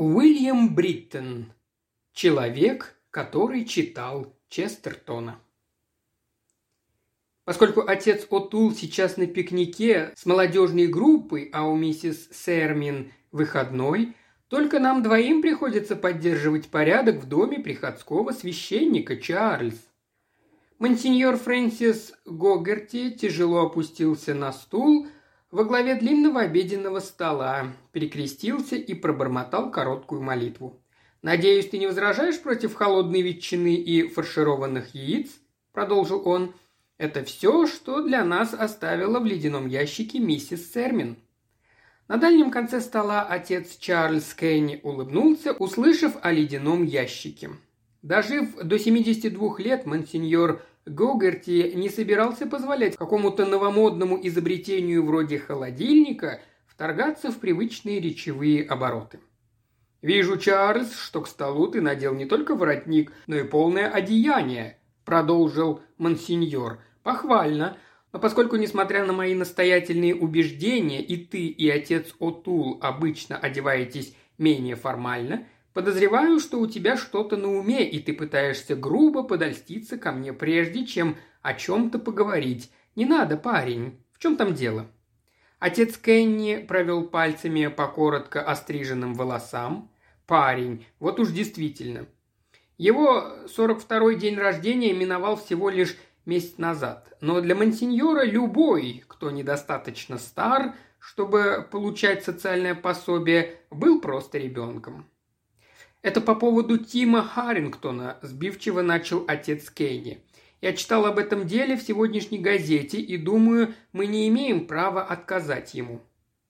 Уильям Бриттен. Человек, который читал Честертона. Поскольку отец О'Тул сейчас на пикнике с молодежной группой, а у миссис Сермин выходной, только нам двоим приходится поддерживать порядок в доме приходского священника Чарльз. Монсеньор Фрэнсис Гогерти тяжело опустился на стул во главе длинного обеденного стола, перекрестился и пробормотал короткую молитву. «Надеюсь, ты не возражаешь против холодной ветчины и фаршированных яиц?» – продолжил он. Это все, что для нас оставила в ледяном ящике миссис Сермин. На дальнем конце стола отец Чарльз Кенни улыбнулся, услышав о ледяном ящике. Дожив до 72 лет, монсеньор Гогерти не собирался позволять какому-то новомодному изобретению вроде холодильника вторгаться в привычные речевые обороты. «Вижу, Чарльз, что к столу ты надел не только воротник, но и полное одеяние», – продолжил монсеньор – Похвально. Но поскольку, несмотря на мои настоятельные убеждения, и ты, и отец Отул обычно одеваетесь менее формально, подозреваю, что у тебя что-то на уме, и ты пытаешься грубо подольститься ко мне, прежде чем о чем-то поговорить. Не надо, парень. В чем там дело?» Отец Кенни провел пальцами по коротко остриженным волосам. Парень, вот уж действительно. Его 42-й день рождения миновал всего лишь месяц назад. Но для мансиньора любой, кто недостаточно стар, чтобы получать социальное пособие, был просто ребенком. Это по поводу Тима Харрингтона, сбивчиво начал отец Кейни. Я читал об этом деле в сегодняшней газете и думаю, мы не имеем права отказать ему.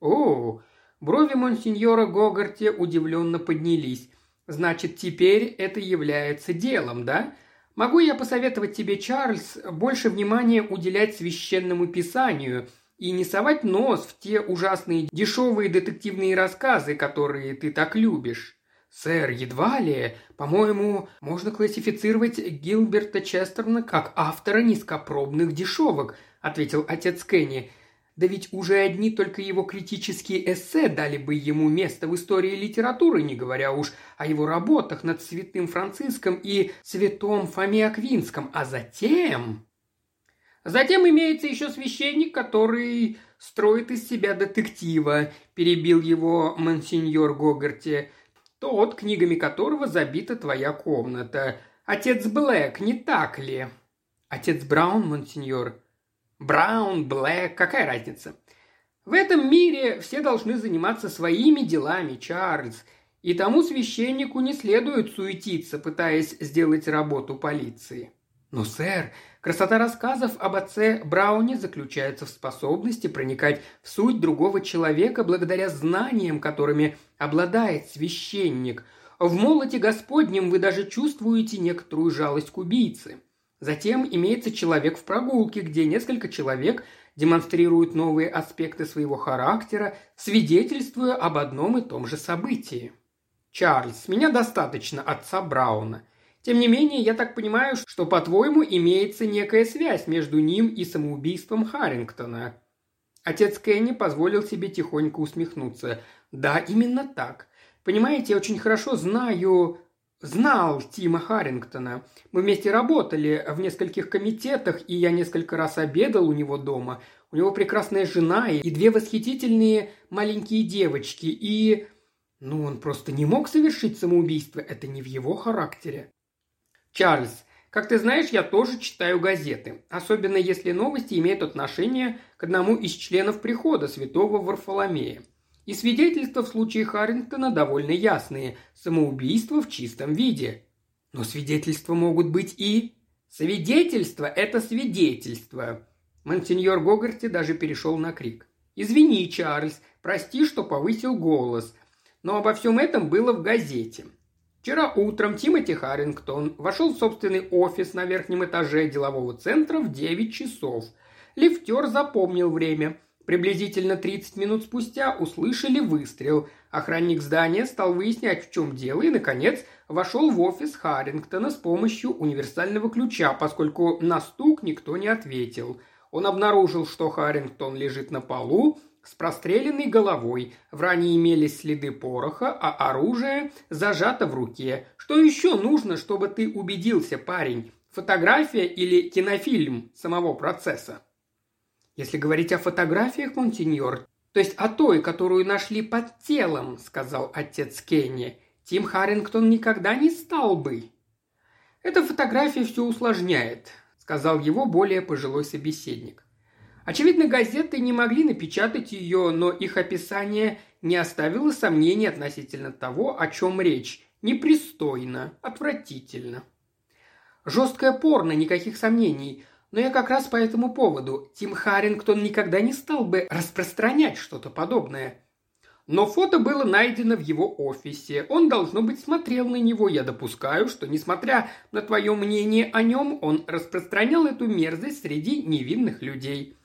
О, брови монсеньора Гогарти удивленно поднялись. Значит, теперь это является делом, да? Могу я посоветовать тебе, Чарльз, больше внимания уделять священному писанию и не совать нос в те ужасные дешевые детективные рассказы, которые ты так любишь? Сэр, едва ли, по-моему, можно классифицировать Гилберта Честерна как автора низкопробных дешевок, ответил отец Кенни. Да ведь уже одни только его критические эссе дали бы ему место в истории литературы, не говоря уж о его работах над Святым Франциском и Святом Фоме Аквинском. А затем... Затем имеется еще священник, который строит из себя детектива, перебил его монсеньор Гогарти. Тот, книгами которого забита твоя комната. Отец Блэк, не так ли? Отец Браун, монсеньор, Браун, Блэк, какая разница? В этом мире все должны заниматься своими делами, Чарльз, и тому священнику не следует суетиться, пытаясь сделать работу полиции. Но, сэр, красота рассказов об отце Брауне заключается в способности проникать в суть другого человека благодаря знаниям, которыми обладает священник. В молоте Господнем вы даже чувствуете некоторую жалость к убийце – Затем имеется человек в прогулке, где несколько человек демонстрируют новые аспекты своего характера, свидетельствуя об одном и том же событии. Чарльз, меня достаточно отца Брауна. Тем не менее, я так понимаю, что, по-твоему, имеется некая связь между ним и самоубийством Харрингтона. Отец Кенни позволил себе тихонько усмехнуться. Да, именно так. Понимаете, я очень хорошо знаю знал Тима Харрингтона. Мы вместе работали в нескольких комитетах, и я несколько раз обедал у него дома. У него прекрасная жена и две восхитительные маленькие девочки, и... Ну, он просто не мог совершить самоубийство, это не в его характере. Чарльз, как ты знаешь, я тоже читаю газеты, особенно если новости имеют отношение к одному из членов прихода святого Варфоломея. И свидетельства в случае Харрингтона довольно ясные. Самоубийство в чистом виде. Но свидетельства могут быть и... Свидетельство – это свидетельство. Монсеньор Гогарти даже перешел на крик. «Извини, Чарльз, прости, что повысил голос. Но обо всем этом было в газете. Вчера утром Тимоти Харрингтон вошел в собственный офис на верхнем этаже делового центра в 9 часов. Лифтер запомнил время – Приблизительно 30 минут спустя услышали выстрел. Охранник здания стал выяснять, в чем дело, и, наконец, вошел в офис Харрингтона с помощью универсального ключа, поскольку на стук никто не ответил. Он обнаружил, что Харрингтон лежит на полу, с простреленной головой. В ране имелись следы пороха, а оружие зажато в руке. Что еще нужно, чтобы ты убедился, парень? Фотография или кинофильм самого процесса? Если говорить о фотографиях, Монсеньор, то есть о той, которую нашли под телом, сказал отец Кенни, Тим Харрингтон никогда не стал бы. Эта фотография все усложняет, сказал его более пожилой собеседник. Очевидно, газеты не могли напечатать ее, но их описание не оставило сомнений относительно того, о чем речь. Непристойно, отвратительно. Жесткое порно, никаких сомнений. Но я как раз по этому поводу. Тим Харрингтон никогда не стал бы распространять что-то подобное. Но фото было найдено в его офисе. Он, должно быть, смотрел на него. Я допускаю, что, несмотря на твое мнение о нем, он распространял эту мерзость среди невинных людей.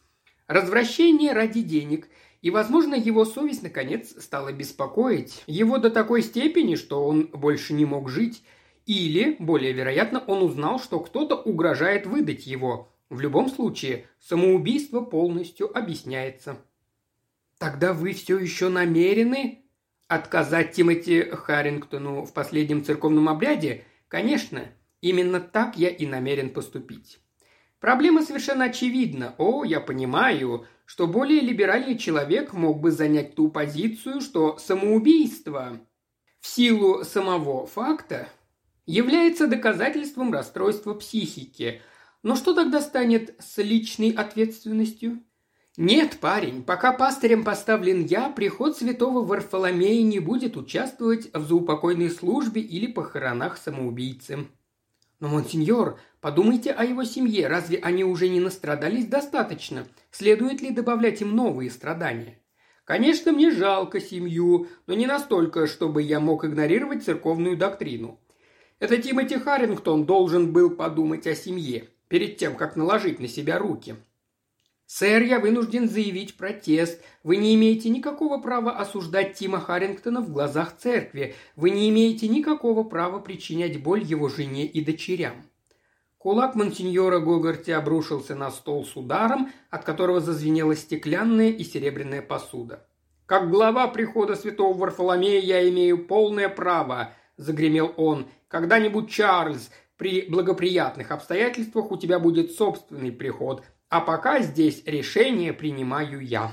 Развращение ради денег. И, возможно, его совесть, наконец, стала беспокоить. Его до такой степени, что он больше не мог жить. Или, более вероятно, он узнал, что кто-то угрожает выдать его. В любом случае, самоубийство полностью объясняется. Тогда вы все еще намерены отказать Тимоти Харрингтону в последнем церковном обряде? Конечно, именно так я и намерен поступить. Проблема совершенно очевидна. О, я понимаю, что более либеральный человек мог бы занять ту позицию, что самоубийство в силу самого факта является доказательством расстройства психики. Но что тогда станет с личной ответственностью? «Нет, парень, пока пастырем поставлен я, приход святого Варфоломея не будет участвовать в заупокойной службе или похоронах самоубийцы». «Но, монсеньор, подумайте о его семье. Разве они уже не настрадались достаточно? Следует ли добавлять им новые страдания?» «Конечно, мне жалко семью, но не настолько, чтобы я мог игнорировать церковную доктрину. Это Тимоти Харрингтон должен был подумать о семье, перед тем, как наложить на себя руки. «Сэр, я вынужден заявить протест. Вы не имеете никакого права осуждать Тима Харрингтона в глазах церкви. Вы не имеете никакого права причинять боль его жене и дочерям». Кулак монсеньора Гогарти обрушился на стол с ударом, от которого зазвенела стеклянная и серебряная посуда. «Как глава прихода святого Варфоломея я имею полное право», – загремел он. «Когда-нибудь, Чарльз, при благоприятных обстоятельствах у тебя будет собственный приход, а пока здесь решение принимаю я».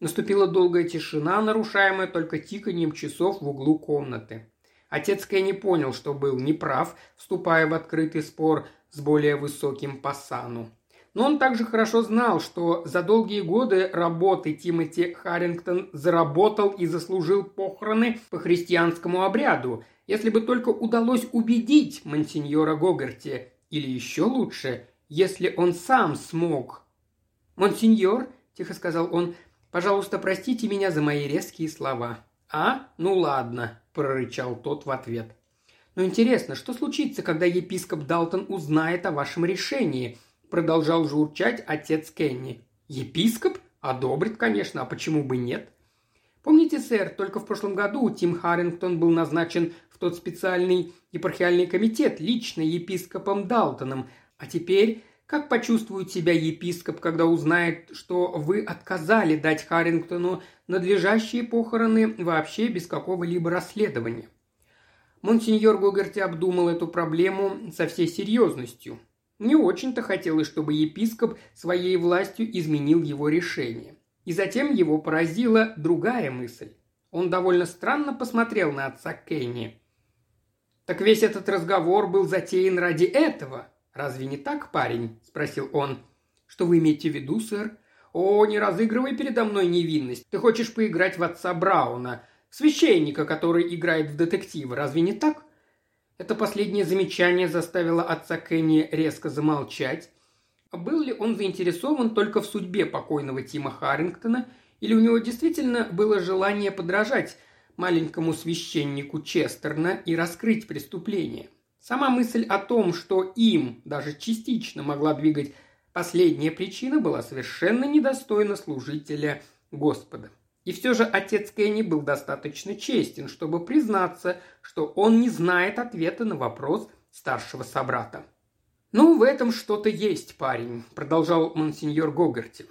Наступила долгая тишина, нарушаемая только тиканьем часов в углу комнаты. Отец Кенни понял, что был неправ, вступая в открытый спор с более высоким пасану. Но он также хорошо знал, что за долгие годы работы Тимоти Харрингтон заработал и заслужил похороны по христианскому обряду, если бы только удалось убедить мансиньора Гогарти, или еще лучше, если он сам смог. «Монсеньор», – тихо сказал он, – «пожалуйста, простите меня за мои резкие слова». «А? Ну ладно», – прорычал тот в ответ. «Но интересно, что случится, когда епископ Далтон узнает о вашем решении?» – продолжал журчать отец Кенни. «Епископ? Одобрит, конечно, а почему бы нет?» Помните, сэр, только в прошлом году Тим Харрингтон был назначен в тот специальный епархиальный комитет лично епископом Далтоном, а теперь как почувствует себя епископ, когда узнает, что вы отказали дать Харрингтону надлежащие похороны вообще без какого-либо расследования? Монсеньор Гогарти обдумал эту проблему со всей серьезностью. Не очень-то хотелось, чтобы епископ своей властью изменил его решение. И затем его поразила другая мысль. Он довольно странно посмотрел на отца Кенни. «Так весь этот разговор был затеян ради этого», «Разве не так, парень?» – спросил он. «Что вы имеете в виду, сэр?» «О, не разыгрывай передо мной невинность. Ты хочешь поиграть в отца Брауна, священника, который играет в детектива. Разве не так?» Это последнее замечание заставило отца Кенни резко замолчать. Был ли он заинтересован только в судьбе покойного Тима Харрингтона, или у него действительно было желание подражать маленькому священнику Честерна и раскрыть преступление? Сама мысль о том, что им даже частично могла двигать последняя причина, была совершенно недостойна служителя Господа. И все же отец Кенни был достаточно честен, чтобы признаться, что он не знает ответа на вопрос старшего собрата. «Ну, в этом что-то есть, парень», – продолжал монсеньор Гогарти.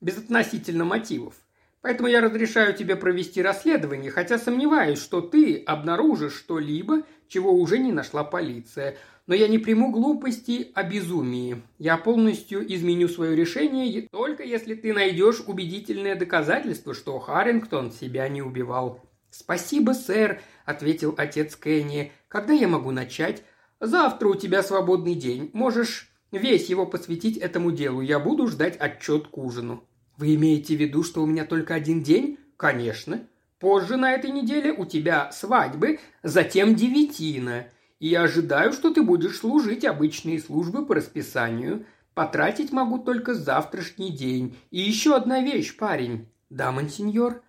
«Безотносительно мотивов. Поэтому я разрешаю тебе провести расследование, хотя сомневаюсь, что ты обнаружишь что-либо, чего уже не нашла полиция. Но я не приму глупости о безумии. Я полностью изменю свое решение, только если ты найдешь убедительное доказательство, что Харрингтон себя не убивал. «Спасибо, сэр», — ответил отец Кенни. «Когда я могу начать?» «Завтра у тебя свободный день. Можешь весь его посвятить этому делу. Я буду ждать отчет к ужину». «Вы имеете в виду, что у меня только один день?» «Конечно. Позже на этой неделе у тебя свадьбы, затем девятина. И я ожидаю, что ты будешь служить обычные службы по расписанию. Потратить могу только завтрашний день. И еще одна вещь, парень». «Да, мансиньор».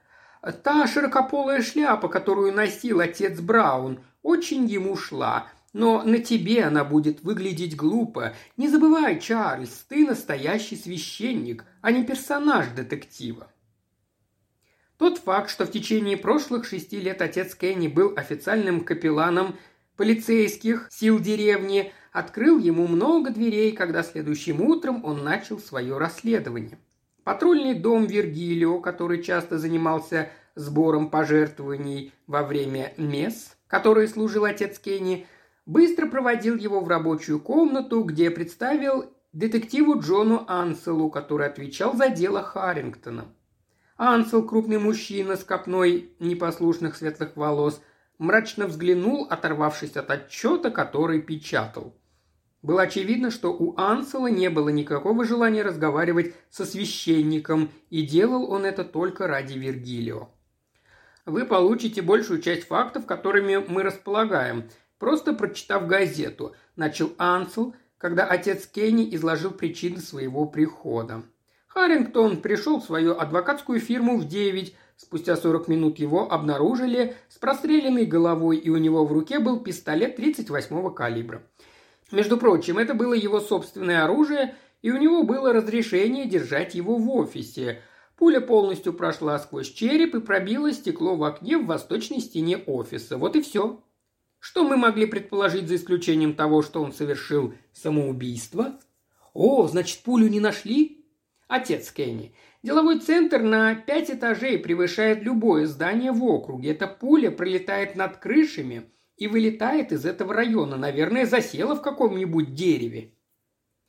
«Та широкополая шляпа, которую носил отец Браун, очень ему шла. Но на тебе она будет выглядеть глупо. Не забывай, Чарльз, ты настоящий священник, а не персонаж детектива. Тот факт, что в течение прошлых шести лет отец Кенни был официальным капелланом полицейских сил деревни, открыл ему много дверей, когда следующим утром он начал свое расследование. Патрульный дом Вергилио, который часто занимался сбором пожертвований во время мес, которые служил отец Кенни, быстро проводил его в рабочую комнату, где представил детективу Джону Анселу, который отвечал за дело Харрингтона. Ансел, крупный мужчина с копной непослушных светлых волос, мрачно взглянул, оторвавшись от отчета, который печатал. Было очевидно, что у Ансела не было никакого желания разговаривать со священником, и делал он это только ради Вергилио. «Вы получите большую часть фактов, которыми мы располагаем», просто прочитав газету, начал Ансел, когда отец Кенни изложил причины своего прихода. Харрингтон пришел в свою адвокатскую фирму в девять. Спустя 40 минут его обнаружили с простреленной головой, и у него в руке был пистолет 38-го калибра. Между прочим, это было его собственное оружие, и у него было разрешение держать его в офисе. Пуля полностью прошла сквозь череп и пробила стекло в окне в восточной стене офиса. Вот и все. Что мы могли предположить за исключением того, что он совершил самоубийство? О, значит, пулю не нашли? Отец Кенни. Деловой центр на пять этажей превышает любое здание в округе. Эта пуля пролетает над крышами и вылетает из этого района. Наверное, засела в каком-нибудь дереве.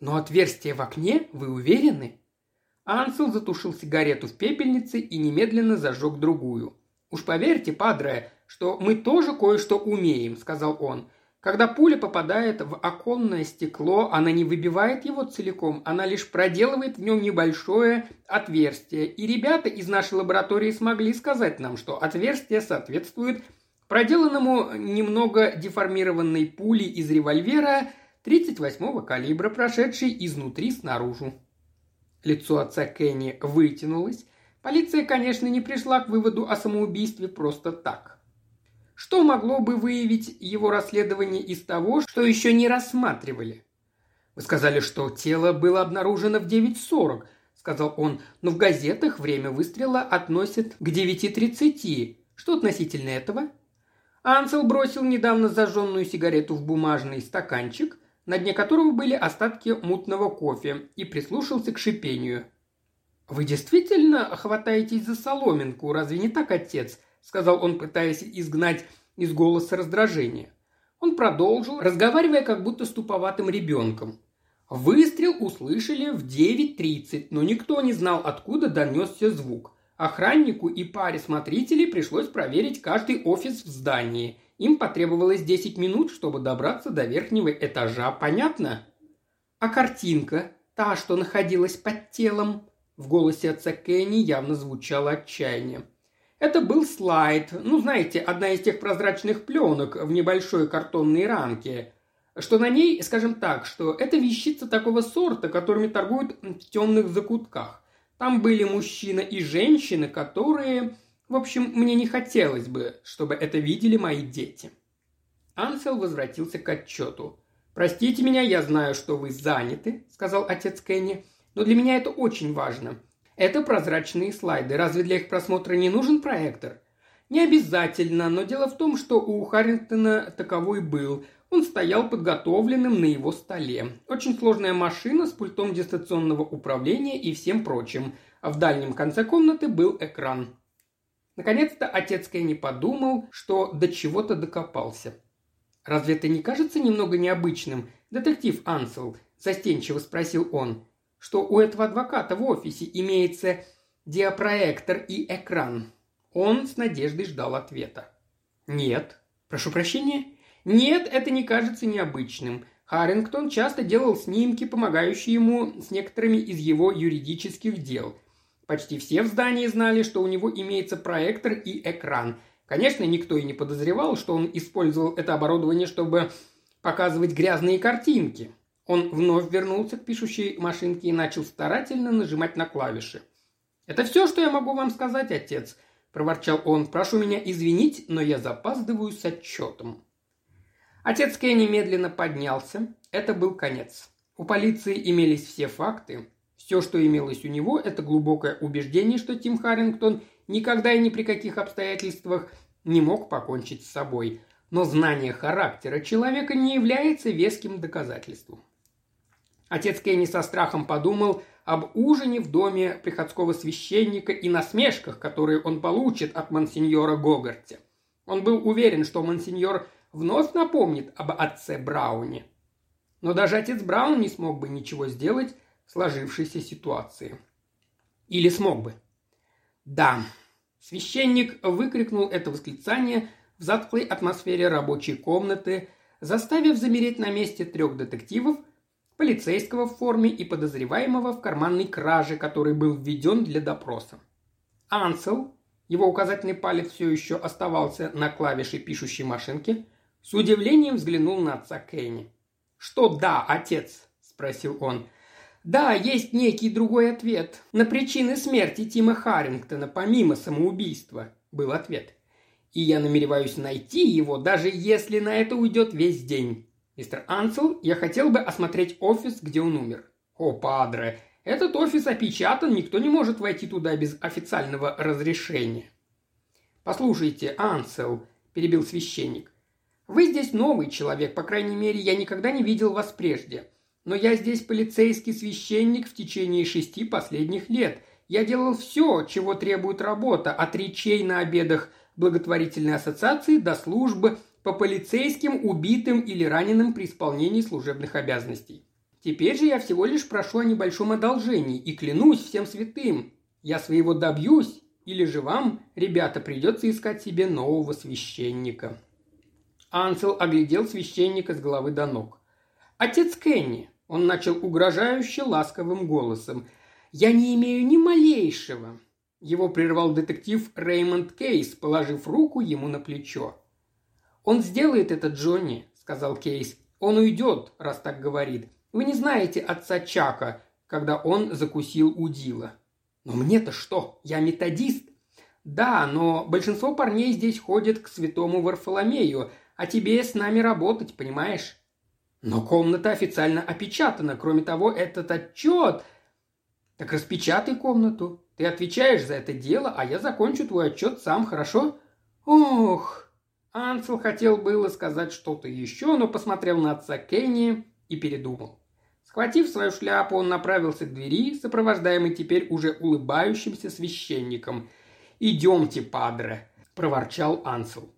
Но отверстие в окне, вы уверены? Ансел затушил сигарету в пепельнице и немедленно зажег другую. Уж поверьте, падре, что мы тоже кое-что умеем», – сказал он. Когда пуля попадает в оконное стекло, она не выбивает его целиком, она лишь проделывает в нем небольшое отверстие. И ребята из нашей лаборатории смогли сказать нам, что отверстие соответствует проделанному немного деформированной пули из револьвера 38-го калибра, прошедшей изнутри снаружи. Лицо отца Кенни вытянулось. Полиция, конечно, не пришла к выводу о самоубийстве просто так. Что могло бы выявить его расследование из того, что еще не рассматривали? Вы сказали, что тело было обнаружено в 9.40, сказал он, но в газетах время выстрела относят к 9.30. Что относительно этого? Ансел бросил недавно зажженную сигарету в бумажный стаканчик, на дне которого были остатки мутного кофе, и прислушался к шипению. «Вы действительно хватаетесь за соломинку, разве не так, отец?» – сказал он, пытаясь изгнать из голоса раздражение. Он продолжил, разговаривая как будто с туповатым ребенком. Выстрел услышали в 9.30, но никто не знал, откуда донесся звук. Охраннику и паре смотрителей пришлось проверить каждый офис в здании. Им потребовалось 10 минут, чтобы добраться до верхнего этажа. Понятно? А картинка, та, что находилась под телом, в голосе отца Кенни явно звучало отчаяние. Это был слайд, ну, знаете, одна из тех прозрачных пленок в небольшой картонной рамке, что на ней, скажем так, что это вещица такого сорта, которыми торгуют в темных закутках. Там были мужчина и женщина, которые... В общем, мне не хотелось бы, чтобы это видели мои дети. Ансел возвратился к отчету. «Простите меня, я знаю, что вы заняты», — сказал отец Кенни, — «но для меня это очень важно. Это прозрачные слайды. Разве для их просмотра не нужен проектор? Не обязательно, но дело в том, что у Харрингтона таковой был. Он стоял подготовленным на его столе. Очень сложная машина с пультом дистанционного управления и всем прочим. а в дальнем конце комнаты был экран. Наконец-то отец Кенни подумал, что до чего-то докопался. «Разве это не кажется немного необычным, детектив Ансел?» – застенчиво спросил он. «Что у этого адвоката в офисе имеется диапроектор и экран?» Он с надеждой ждал ответа. «Нет». «Прошу прощения?» «Нет, это не кажется необычным. Харрингтон часто делал снимки, помогающие ему с некоторыми из его юридических дел. Почти все в здании знали, что у него имеется проектор и экран. Конечно, никто и не подозревал, что он использовал это оборудование, чтобы показывать грязные картинки. Он вновь вернулся к пишущей машинке и начал старательно нажимать на клавиши. «Это все, что я могу вам сказать, отец», – проворчал он. «Прошу меня извинить, но я запаздываю с отчетом». Отец Кей немедленно поднялся. Это был конец. У полиции имелись все факты. Все, что имелось у него, это глубокое убеждение, что Тим Харрингтон никогда и ни при каких обстоятельствах не мог покончить с собой. Но знание характера человека не является веским доказательством. Отец Кенни со страхом подумал об ужине в доме приходского священника и насмешках, которые он получит от мансиньора Гогарти. Он был уверен, что мансиньор вновь напомнит об отце Брауне. Но даже отец Браун не смог бы ничего сделать в сложившейся ситуации. Или смог бы. Да, священник выкрикнул это восклицание в затхлой атмосфере рабочей комнаты, заставив замереть на месте трех детективов, полицейского в форме и подозреваемого в карманной краже, который был введен для допроса. Ансел, его указательный палец все еще оставался на клавише пишущей машинки, с удивлением взглянул на отца Кенни. «Что да, отец?» – спросил он. «Да, есть некий другой ответ. На причины смерти Тима Харрингтона, помимо самоубийства», – был ответ. «И я намереваюсь найти его, даже если на это уйдет весь день. Мистер Ансел, я хотел бы осмотреть офис, где он умер». «О, падре, этот офис опечатан, никто не может войти туда без официального разрешения». «Послушайте, Ансел», – перебил священник, вы здесь новый человек, по крайней мере, я никогда не видел вас прежде. Но я здесь полицейский священник в течение шести последних лет. Я делал все, чего требует работа, от речей на обедах благотворительной ассоциации до службы по полицейским, убитым или раненым при исполнении служебных обязанностей. Теперь же я всего лишь прошу о небольшом одолжении и клянусь всем святым. Я своего добьюсь, или же вам, ребята, придется искать себе нового священника. Ансел оглядел священника с головы до ног. «Отец Кенни!» – он начал угрожающе ласковым голосом. «Я не имею ни малейшего!» Его прервал детектив Реймонд Кейс, положив руку ему на плечо. «Он сделает это, Джонни», – сказал Кейс. «Он уйдет, раз так говорит. Вы не знаете отца Чака, когда он закусил удила». «Но мне-то что? Я методист». «Да, но большинство парней здесь ходят к святому Варфоломею, а тебе с нами работать, понимаешь? Но комната официально опечатана. Кроме того, этот отчет... Так распечатай комнату. Ты отвечаешь за это дело, а я закончу твой отчет сам, хорошо? Ох! Ансел хотел было сказать что-то еще, но посмотрел на отца Кенни и передумал. Схватив свою шляпу, он направился к двери, сопровождаемый теперь уже улыбающимся священником. «Идемте, падре», – проворчал Ансел.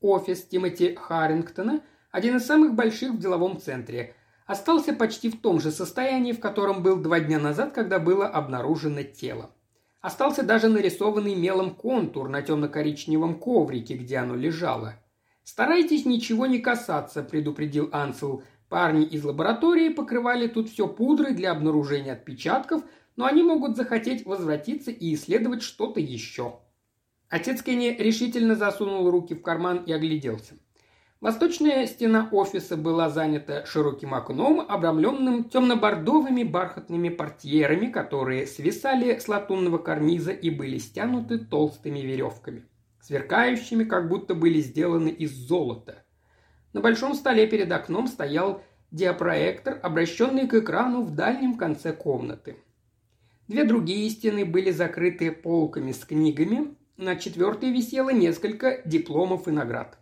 Офис Тимоти Харрингтона, один из самых больших в деловом центре, остался почти в том же состоянии, в котором был два дня назад, когда было обнаружено тело. Остался даже нарисованный мелом контур на темно-коричневом коврике, где оно лежало. «Старайтесь ничего не касаться», – предупредил Ансел. «Парни из лаборатории покрывали тут все пудрой для обнаружения отпечатков, но они могут захотеть возвратиться и исследовать что-то еще». Отец Кенни решительно засунул руки в карман и огляделся. Восточная стена офиса была занята широким окном, обрамленным темно-бордовыми бархатными портьерами, которые свисали с латунного карниза и были стянуты толстыми веревками, сверкающими, как будто были сделаны из золота. На большом столе перед окном стоял диапроектор, обращенный к экрану в дальнем конце комнаты. Две другие стены были закрыты полками с книгами, на четвертой висело несколько дипломов и наград.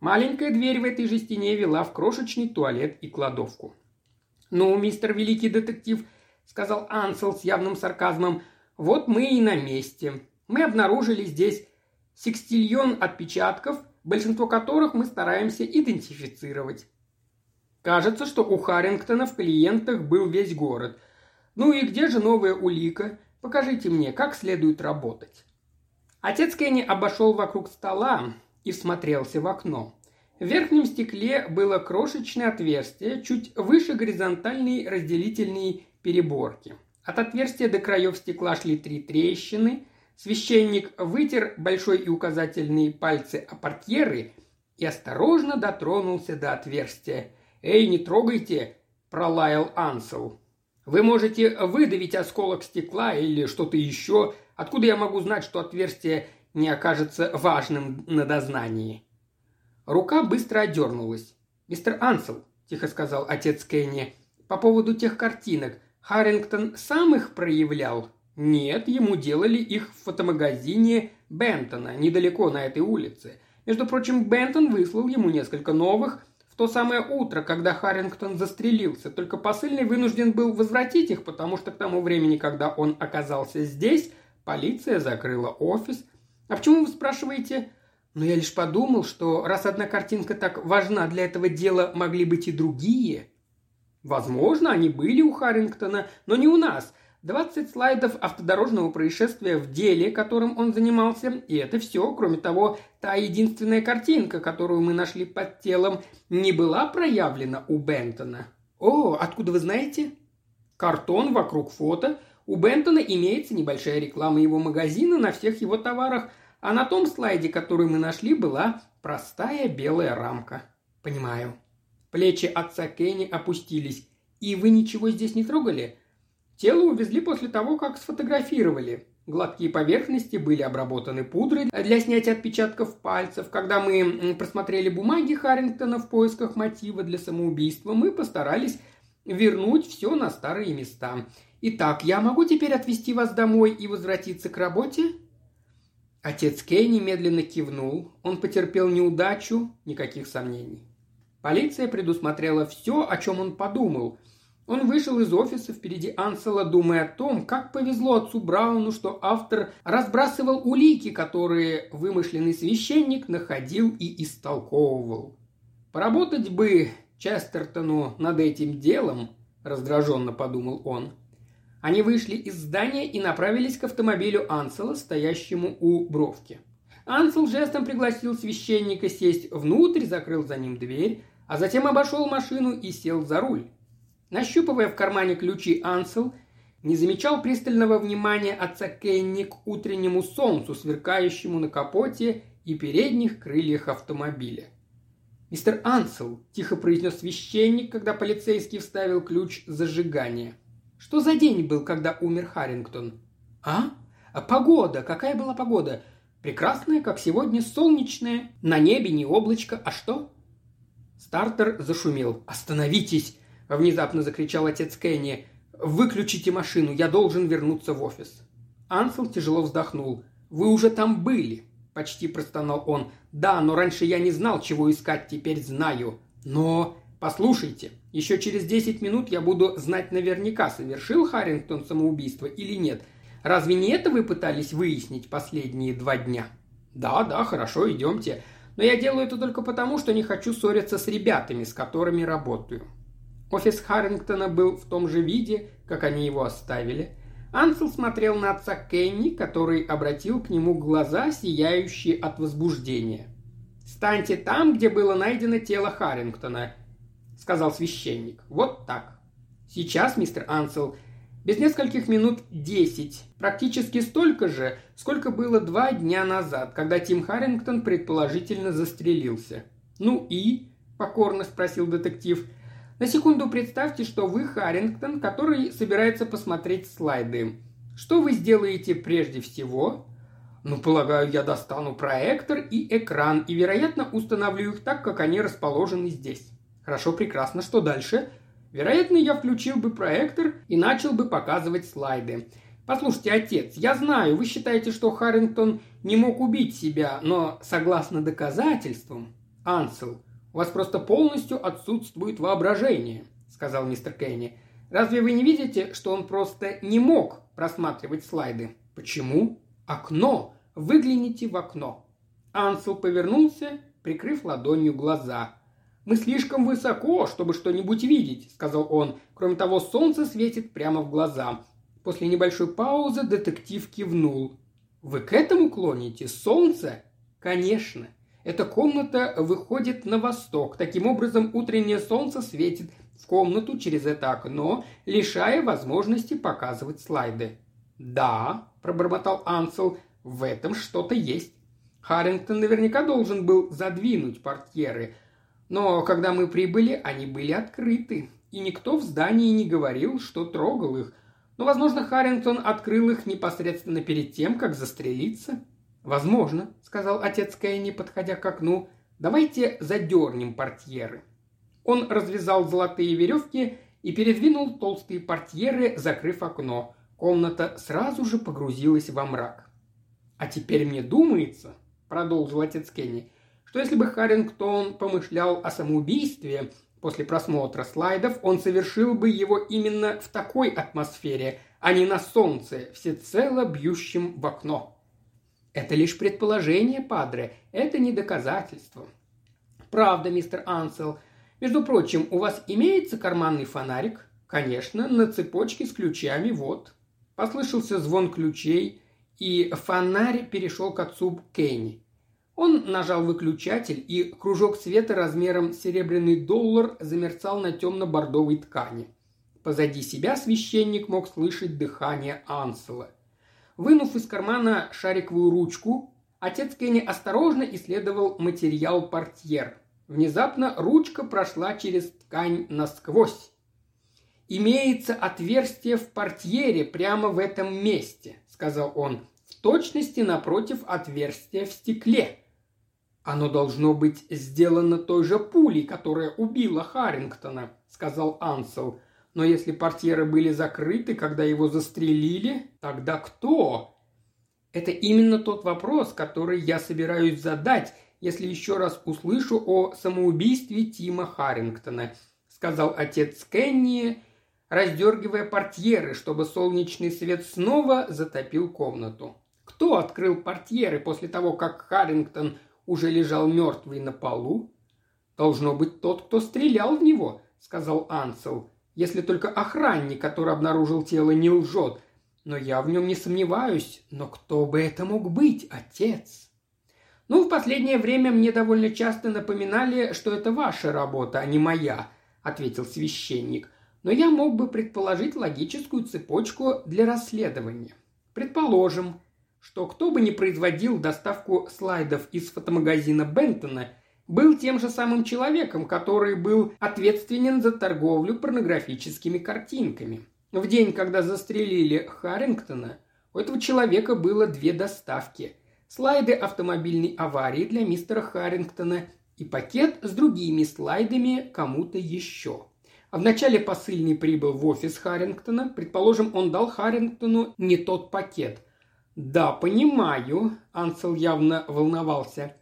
Маленькая дверь в этой же стене вела в крошечный туалет и кладовку. «Ну, мистер великий детектив, сказал Ансел с явным сарказмом. «Вот мы и на месте. Мы обнаружили здесь секстильон отпечатков, большинство которых мы стараемся идентифицировать. Кажется, что у Харрингтона в клиентах был весь город. Ну и где же новая улика? Покажите мне, как следует работать». Отец Кенни обошел вокруг стола и всмотрелся в окно. В верхнем стекле было крошечное отверстие, чуть выше горизонтальной разделительной переборки. От отверстия до краев стекла шли три трещины. Священник вытер большой и указательные пальцы о портьеры и осторожно дотронулся до отверстия. «Эй, не трогайте!» – пролаял Ансел. «Вы можете выдавить осколок стекла или что-то еще. Откуда я могу знать, что отверстие не окажется важным на дознании?» Рука быстро отдернулась. «Мистер Ансел», – тихо сказал отец Кенни, – «по поводу тех картинок. Харрингтон сам их проявлял?» «Нет, ему делали их в фотомагазине Бентона, недалеко на этой улице. Между прочим, Бентон выслал ему несколько новых в то самое утро, когда Харрингтон застрелился. Только посыльный вынужден был возвратить их, потому что к тому времени, когда он оказался здесь, полиция закрыла офис. А почему вы спрашиваете? Но я лишь подумал, что раз одна картинка так важна для этого дела, могли быть и другие. Возможно, они были у Харрингтона, но не у нас. 20 слайдов автодорожного происшествия в деле, которым он занимался, и это все. Кроме того, та единственная картинка, которую мы нашли под телом, не была проявлена у Бентона. О, откуда вы знаете? Картон вокруг фото. У Бентона имеется небольшая реклама его магазина на всех его товарах, а на том слайде, который мы нашли, была простая белая рамка. Понимаю. Плечи отца Кенни опустились. «И вы ничего здесь не трогали?» Тело увезли после того, как сфотографировали. Гладкие поверхности были обработаны пудрой для снятия отпечатков пальцев. Когда мы просмотрели бумаги Харрингтона в поисках мотива для самоубийства, мы постарались вернуть все на старые места. Итак, я могу теперь отвезти вас домой и возвратиться к работе? Отец Кей немедленно кивнул. Он потерпел неудачу, никаких сомнений. Полиция предусмотрела все, о чем он подумал. Он вышел из офиса впереди Ансела, думая о том, как повезло отцу Брауну, что автор разбрасывал улики, которые вымышленный священник находил и истолковывал. Поработать бы Честертону над этим делом, раздраженно подумал он. Они вышли из здания и направились к автомобилю Ансела, стоящему у бровки. Ансел жестом пригласил священника сесть внутрь, закрыл за ним дверь, а затем обошел машину и сел за руль. Нащупывая в кармане ключи Ансел, не замечал пристального внимания отца Кенни к утреннему солнцу, сверкающему на капоте и передних крыльях автомобиля. «Мистер Ансел», – тихо произнес священник, когда полицейский вставил ключ зажигания. «Что за день был, когда умер Харрингтон?» «А? а погода! Какая была погода? Прекрасная, как сегодня, солнечная. На небе не облачко. А что?» Стартер зашумел. «Остановитесь!» – внезапно закричал отец Кенни. «Выключите машину, я должен вернуться в офис». Ансел тяжело вздохнул. «Вы уже там были», – почти простонал он. «Да, но раньше я не знал, чего искать, теперь знаю. Но послушайте, еще через десять минут я буду знать наверняка, совершил Харрингтон самоубийство или нет. Разве не это вы пытались выяснить последние два дня?» «Да, да, хорошо, идемте. Но я делаю это только потому, что не хочу ссориться с ребятами, с которыми работаю. Офис Харрингтона был в том же виде, как они его оставили. Ансел смотрел на отца Кенни, который обратил к нему глаза, сияющие от возбуждения. «Станьте там, где было найдено тело Харрингтона», — сказал священник. «Вот так. Сейчас, мистер Ансел, без нескольких минут десять. Практически столько же, сколько было два дня назад, когда Тим Харрингтон предположительно застрелился. «Ну и?» – покорно спросил детектив. «На секунду представьте, что вы Харрингтон, который собирается посмотреть слайды. Что вы сделаете прежде всего?» «Ну, полагаю, я достану проектор и экран и, вероятно, установлю их так, как они расположены здесь». «Хорошо, прекрасно. Что дальше?» Вероятно, я включил бы проектор и начал бы показывать слайды. Послушайте, отец, я знаю, вы считаете, что Харрингтон не мог убить себя, но согласно доказательствам... Ансел, у вас просто полностью отсутствует воображение, сказал мистер Кенни. Разве вы не видите, что он просто не мог просматривать слайды? Почему? Окно. Выгляните в окно. Ансел повернулся, прикрыв ладонью глаза. «Мы слишком высоко, чтобы что-нибудь видеть», — сказал он. «Кроме того, солнце светит прямо в глаза». После небольшой паузы детектив кивнул. «Вы к этому клоните? Солнце?» «Конечно. Эта комната выходит на восток. Таким образом, утреннее солнце светит в комнату через это окно, лишая возможности показывать слайды». «Да», – пробормотал Ансел, – «в этом что-то есть». Харрингтон наверняка должен был задвинуть портьеры, но когда мы прибыли, они были открыты, и никто в здании не говорил, что трогал их. Но, возможно, Харрингтон открыл их непосредственно перед тем, как застрелиться. «Возможно», — сказал отец Кенни, подходя к окну. «Давайте задернем портьеры». Он развязал золотые веревки и передвинул толстые портьеры, закрыв окно. Комната сразу же погрузилась во мрак. «А теперь мне думается», – продолжил отец Кенни, – что если бы Харрингтон помышлял о самоубийстве после просмотра слайдов, он совершил бы его именно в такой атмосфере, а не на солнце, всецело бьющем в окно. Это лишь предположение, падре, это не доказательство. Правда, мистер Ансел. Между прочим, у вас имеется карманный фонарик? Конечно, на цепочке с ключами, вот. Послышался звон ключей, и фонарь перешел к отцу Кенни. Он нажал выключатель, и кружок света размером серебряный доллар замерцал на темно-бордовой ткани. Позади себя священник мог слышать дыхание Ансела. Вынув из кармана шариковую ручку, отец Кенни осторожно исследовал материал портьер. Внезапно ручка прошла через ткань насквозь. «Имеется отверстие в портьере прямо в этом месте», — сказал он, — «в точности напротив отверстия в стекле». «Оно должно быть сделано той же пулей, которая убила Харрингтона», — сказал Ансел. Но если портьеры были закрыты, когда его застрелили, тогда кто? Это именно тот вопрос, который я собираюсь задать, если еще раз услышу о самоубийстве Тима Харрингтона, сказал отец Кенни, раздергивая портьеры, чтобы солнечный свет снова затопил комнату. Кто открыл портьеры после того, как Харрингтон уже лежал мертвый на полу? Должно быть тот, кто стрелял в него, сказал Ансел если только охранник, который обнаружил тело, не лжет. Но я в нем не сомневаюсь. Но кто бы это мог быть, отец? Ну, в последнее время мне довольно часто напоминали, что это ваша работа, а не моя, ответил священник. Но я мог бы предположить логическую цепочку для расследования. Предположим, что кто бы ни производил доставку слайдов из фотомагазина Бентона – был тем же самым человеком, который был ответственен за торговлю порнографическими картинками. В день, когда застрелили Харрингтона, у этого человека было две доставки. Слайды автомобильной аварии для мистера Харрингтона и пакет с другими слайдами кому-то еще. А вначале посыльный прибыл в офис Харрингтона. Предположим, он дал Харрингтону не тот пакет. «Да, понимаю», – Ансел явно волновался.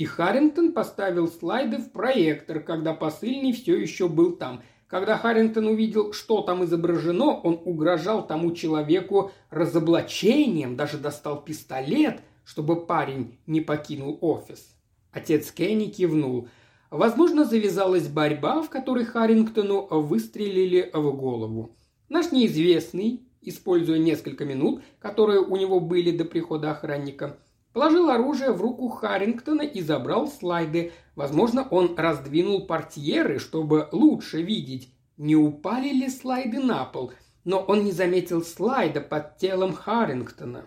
И Харрингтон поставил слайды в проектор, когда посыльный все еще был там. Когда Харрингтон увидел, что там изображено, он угрожал тому человеку разоблачением, даже достал пистолет, чтобы парень не покинул офис. Отец Кенни кивнул. Возможно, завязалась борьба, в которой Харрингтону выстрелили в голову. Наш неизвестный, используя несколько минут, которые у него были до прихода охранника, Положил оружие в руку Харрингтона и забрал слайды. Возможно, он раздвинул портьеры, чтобы лучше видеть, не упали ли слайды на пол, но он не заметил слайда под телом Харрингтона.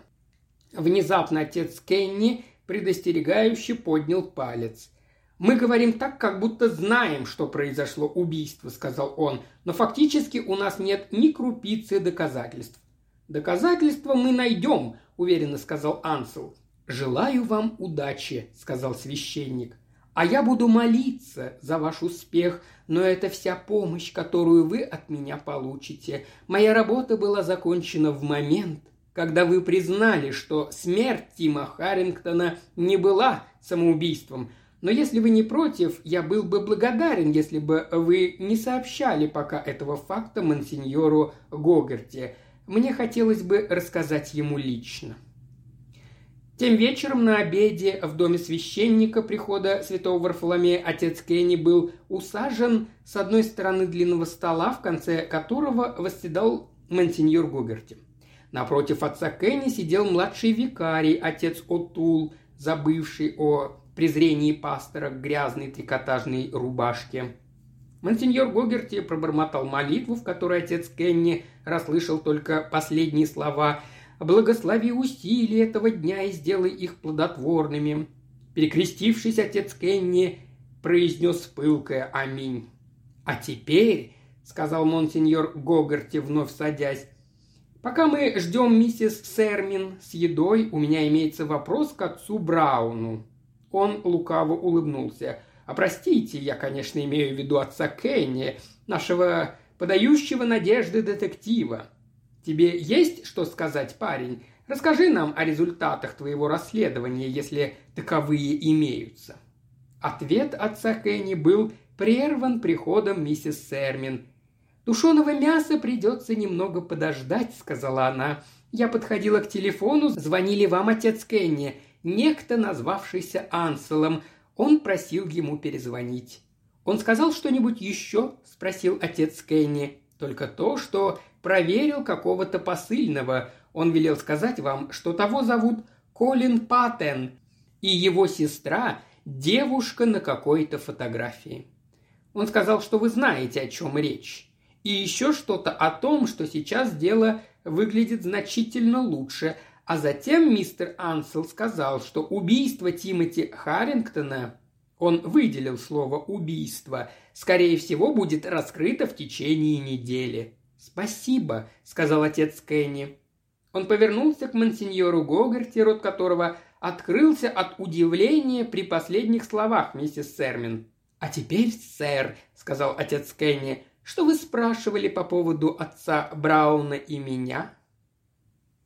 Внезапно отец Кенни предостерегающе поднял палец. «Мы говорим так, как будто знаем, что произошло убийство», — сказал он, «но фактически у нас нет ни крупицы доказательств». «Доказательства мы найдем», — уверенно сказал Ансел. «Желаю вам удачи», — сказал священник. «А я буду молиться за ваш успех, но это вся помощь, которую вы от меня получите. Моя работа была закончена в момент, когда вы признали, что смерть Тима Харрингтона не была самоубийством, Но если вы не против, я был бы благодарен, если бы вы не сообщали пока этого факта мансиньору Гогарте. Мне хотелось бы рассказать ему лично». Тем вечером на обеде в доме священника прихода святого Варфоломея отец Кенни был усажен с одной стороны длинного стола, в конце которого восседал мансиньор Гугарти. Напротив отца Кенни сидел младший викарий, отец Отул, забывший о презрении пастора к грязной трикотажной рубашке. Монсеньор Гогерти пробормотал молитву, в которой отец Кенни расслышал только последние слова – благослови усилия этого дня и сделай их плодотворными». Перекрестившись, отец Кенни произнес пылкое «Аминь». «А теперь», — сказал монсеньор Гогарти, вновь садясь, «пока мы ждем миссис Сермин с едой, у меня имеется вопрос к отцу Брауну». Он лукаво улыбнулся. «А простите, я, конечно, имею в виду отца Кенни, нашего подающего надежды детектива. Тебе есть что сказать, парень? Расскажи нам о результатах твоего расследования, если таковые имеются». Ответ отца Кенни был прерван приходом миссис Сермин. «Тушеного мяса придется немного подождать», — сказала она. «Я подходила к телефону, звонили вам отец Кенни, некто, назвавшийся Анселом. Он просил ему перезвонить». «Он сказал что-нибудь еще?» – спросил отец Кенни. «Только то, что проверил какого-то посыльного. Он велел сказать вам, что того зовут Колин Паттен, и его сестра – девушка на какой-то фотографии. Он сказал, что вы знаете, о чем речь. И еще что-то о том, что сейчас дело выглядит значительно лучше, а затем мистер Ансел сказал, что убийство Тимоти Харрингтона он выделил слово «убийство», скорее всего, будет раскрыто в течение недели. «Спасибо», — сказал отец Кенни. Он повернулся к мансиньору Гогарти, рот которого открылся от удивления при последних словах миссис Сермин. «А теперь, сэр», — сказал отец Кенни, — «что вы спрашивали по поводу отца Брауна и меня?»